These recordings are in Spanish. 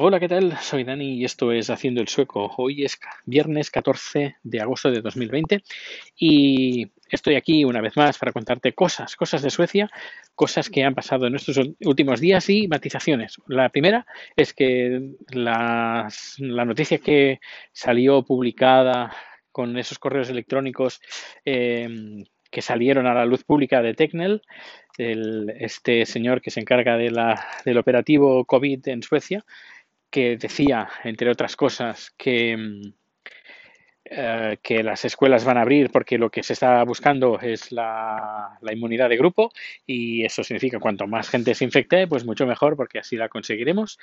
Hola, ¿qué tal? Soy Dani y esto es Haciendo el Sueco. Hoy es viernes 14 de agosto de 2020 y estoy aquí una vez más para contarte cosas, cosas de Suecia, cosas que han pasado en estos últimos días y matizaciones. La primera es que la noticia que salió publicada con esos correos electrónicos em, que salieron a la luz pública de Tecnel, este señor que se encarga de la, del operativo COVID en Suecia, que decía, entre otras cosas, que, mm, eh, que las escuelas van a abrir porque lo que se está buscando es la, inmunidad de grupo y eso significa cuanto más gente se infecte, pues mucho mejor porque así la conseguiremos.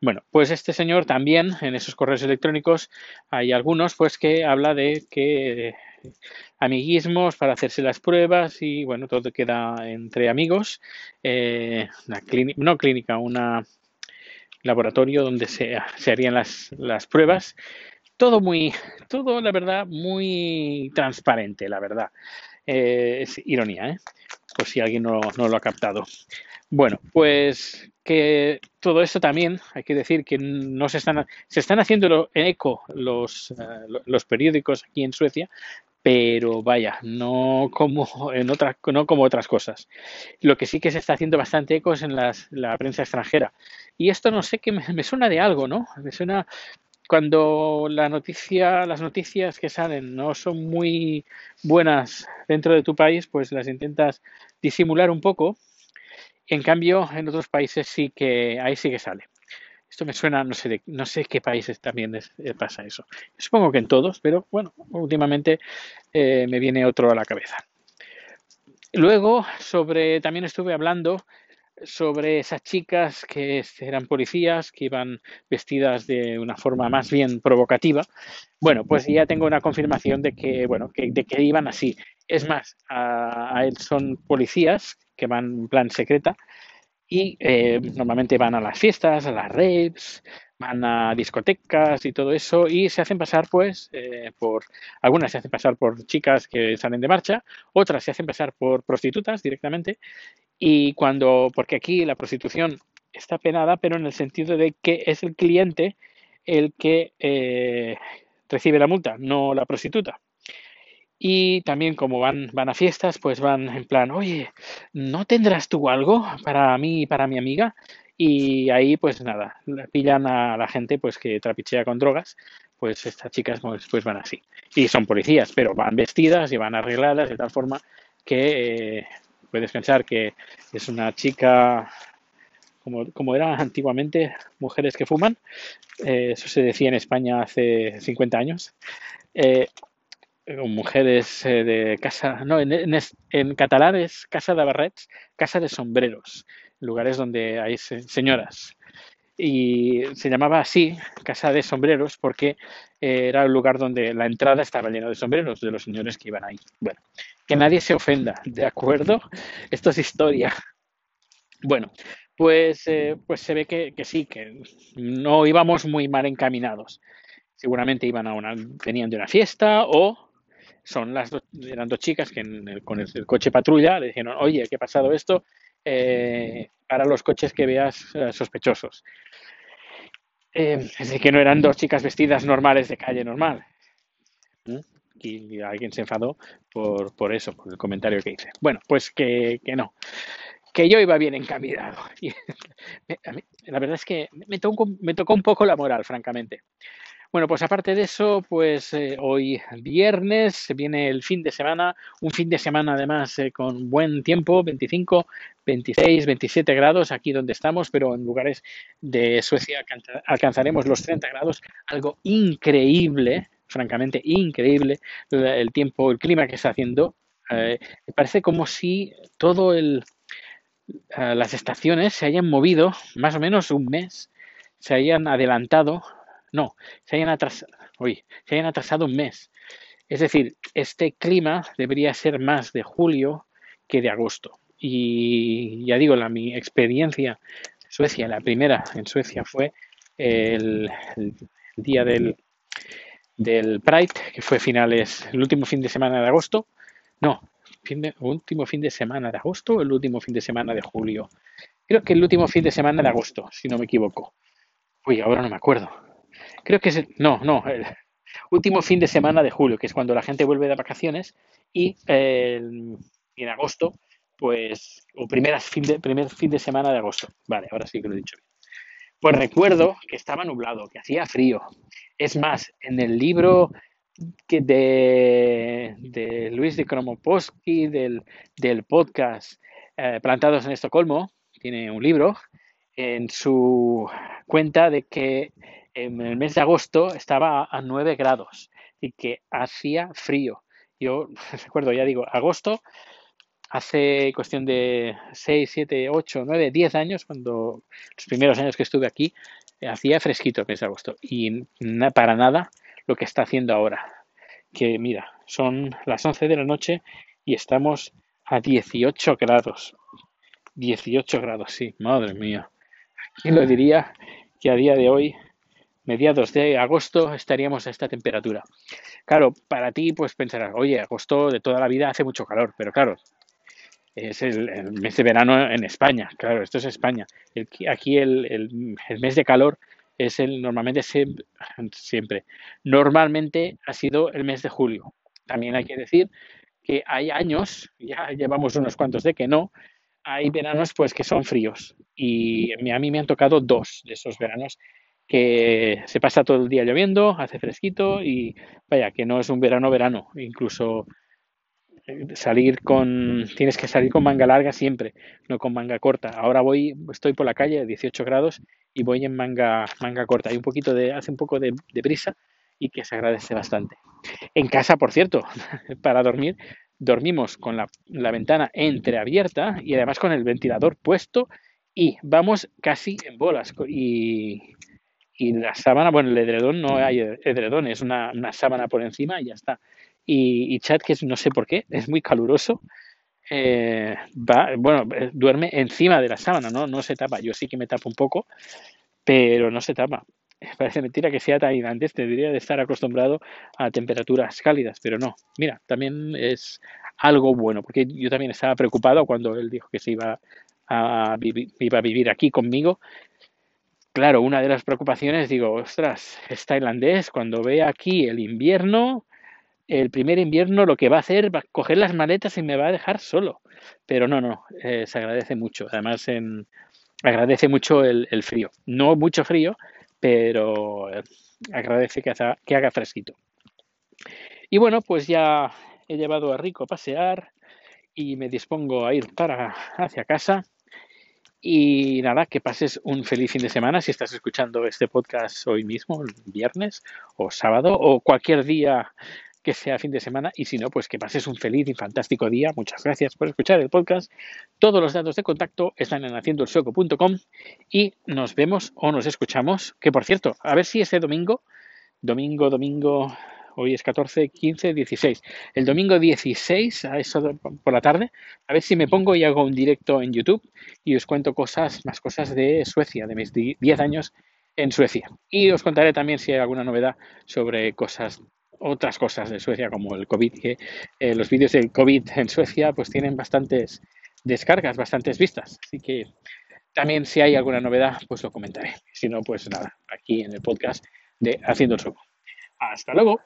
Bueno, pues este señor también en esos correos electrónicos hay algunos pues que habla de que amiguismos para hacerse las pruebas y bueno, todo queda entre amigos. Eh, no clínica, una laboratorio donde se, harían las, las, pruebas. Todo muy, todo la verdad, muy transparente, la verdad. Eh, es ironía, ¿eh? Por si alguien no, no, lo ha captado. Bueno, pues que todo esto también, hay que decir que no se están, se están haciendo en eco los, uh, los periódicos aquí en Suecia, pero vaya, no como en otras, no como otras cosas. Lo que sí que se está haciendo bastante eco es en las, la prensa extranjera. Y esto no sé qué me, suena de algo, ¿no? Me suena cuando la noticia, las noticias que salen no son muy buenas dentro de tu país, pues las intentas disimular un poco. En cambio, en otros países sí que ahí sí que sale. Esto me suena, no sé, de, no sé qué países también eh, pasa eso. Supongo que en todos, pero bueno, últimamente eh, me viene otro a la cabeza. Luego, sobre, también estuve hablando sobre esas chicas que eran policías, que iban vestidas de una forma más bien provocativa. Bueno, pues ya tengo una confirmación de que, bueno, que, de que iban así. Es más, a él son policías que van en plan secreta y eh, normalmente van a las fiestas, a las raves, van a discotecas y todo eso y se hacen pasar pues eh, por algunas se hacen pasar por chicas que salen de marcha otras se hacen pasar por prostitutas directamente y cuando porque aquí la prostitución está penada pero en el sentido de que es el cliente el que eh, recibe la multa no la prostituta y también como van, van a fiestas, pues van en plan, oye, ¿no tendrás tú algo para mí y para mi amiga? Y ahí, pues nada, pillan a la gente pues que trapichea con drogas, pues estas chicas pues, pues van así. Y son policías, pero van vestidas y van arregladas de tal forma que eh, puedes pensar que es una chica como, como era antiguamente, mujeres que fuman, eh, eso se decía en España hace 50 años, eh, mujeres eh, de casa, no, en, en, es casa de barrets, casa de sombreros, lugares donde hay señoras. Y se llamaba así, casa de sombreros, porque era el lugar donde la entrada estaba llena de sombreros de los señores que iban ahí. Bueno, que nadie se ofenda, ¿de acuerdo? Esto es historia. Bueno, pues, eh, pues se ve que, que sí, que no íbamos muy mal encaminados seguramente iban a una, venían de una fiesta o son las dos, eran dos chicas que con el, coche patrulla le dijeron, oye, ¿qué ha pasado esto? Eh, para los coches que veas eh, sospechosos. Eh, es decir, que no eran dos chicas vestidas normales de calle normal. Y, alguien se enfadó por, por, eso, por el comentario que hice. Bueno, pues que, que no que yo iba bien encaminado. la verdad es que me tocó, me tocó un poco la moral, francamente. Bueno, pues aparte de eso, pues eh, hoy viernes viene el fin de semana, un fin de semana además eh, con buen tiempo, 25, 26, 27 grados aquí donde estamos, pero en lugares de Suecia alcanzaremos los 30 grados, algo increíble, francamente increíble el tiempo, el clima que está haciendo. Eh, parece como si todo el las estaciones se hayan movido más o menos un mes, se hayan adelantado no, se hayan, atrasado, un mes. Es decir, este clima debería ser más de julio que de agosto. Y ya digo, la, mi experiencia en Suecia, la primera en Suecia fue el, día del, del Pride, que fue finales, el último fin de semana de agosto. No, último fin de semana de agosto o el último fin de semana de julio. Creo que el último fin de semana de agosto, si no me equivoco. Uy, ahora no me acuerdo. Creo que es, no, no, el último fin de semana de julio, que es cuando la gente vuelve de vacaciones y en agosto, pues, o primeras primer fin de semana de agosto. Vale, ahora sí que lo he dicho bien. Pues recuerdo que estaba nublado, que hacía frío. Es más, en el libro que de, de Luis de Kromoposki, del, del podcast eh, Plantados en Estocolmo, tiene un libro, en su cuenta de que en el mes de agosto estaba a 9 grados y que hacía frío. Yo recuerdo, ya digo, agosto hace cuestión de 6, 7, 8, 9, 10 años, cuando los primeros años que estuve aquí, hacía fresquito el mes de agosto. Y para nada lo que está haciendo ahora. Que mira, son las 11 de la noche y estamos a 18 grados. 18 grados, sí, madre mía. ¿Quién lo diría que a día de hoy, mediados de agosto, estaríamos a esta temperatura? Claro, para ti, pues pensarás, oye, agosto de toda la vida hace mucho calor, pero claro, es el, mes de verano en España, claro, esto es España. aquí el, mes de calor es el normalmente siempre, normalmente ha sido el mes de julio. También hay que decir que hay años, ya llevamos unos cuantos de que no, hay veranos pues que son fríos y a mí me han tocado dos de esos veranos que se pasa todo el día lloviendo, hace fresquito y vaya, que no es un verano verano, incluso salir con, tienes que salir con manga larga siempre, no con manga corta. Ahora voy, estoy por la calle a 18 grados y voy en manga, manga corta. Hay un poquito de, hace un poco de, de brisa y que se agradece bastante. En casa, por cierto, para dormir, dormimos con la, la, ventana entreabierta y además con el ventilador puesto y vamos casi en bolas. Y, y la sábana, bueno, el edredón no hay edredón, es una, una sábana por encima y ya está y, Chad, que no sé por qué, es muy caluroso, eh, va, bueno, eh, duerme encima de la sábana, ¿no? No se tapa. Yo sí que me tapo un poco, pero no se tapa. Parece mentira que sea tan antes, debería de estar acostumbrado a temperaturas cálidas, pero no. Mira, también es algo bueno, porque yo también estaba preocupado cuando él dijo que se iba a, iba a vivir aquí conmigo. Claro, una de las preocupaciones, digo, ostras, es tailandés, cuando ve aquí el invierno, el primer invierno lo que va a hacer va a coger las maletas y me va a dejar solo. Pero no, no, eh, se agradece mucho. Además, en, agradece mucho el, frío. No mucho frío, pero eh, agradece que, que haga fresquito. Y bueno, pues ya he llevado a Rico a pasear y me dispongo a ir para hacia casa. Y nada, que pases un feliz fin de semana si estás escuchando este podcast hoy mismo, viernes o sábado o cualquier día que sea fin de semana y si no, pues que pases un feliz y fantástico día. Muchas gracias por escuchar el podcast. Todos los datos de contacto están en haciendoelsoco.com y nos vemos o nos escuchamos. Que por cierto, a ver si ese domingo, domingo, domingo, hoy es 14, 15, 16. El domingo 16, a eso por la tarde, a ver si me pongo y hago un directo en YouTube y os cuento cosas, más cosas de Suecia, de mis 10 años en Suecia. Y os contaré también si hay alguna novedad sobre cosas otras cosas de Suecia como el COVID, que eh, los vídeos del COVID en Suecia pues tienen bastantes descargas, bastantes vistas. Así que también si hay alguna novedad pues lo comentaré. Si no, pues nada, aquí en el podcast de Haciendo el Soco. Hasta luego.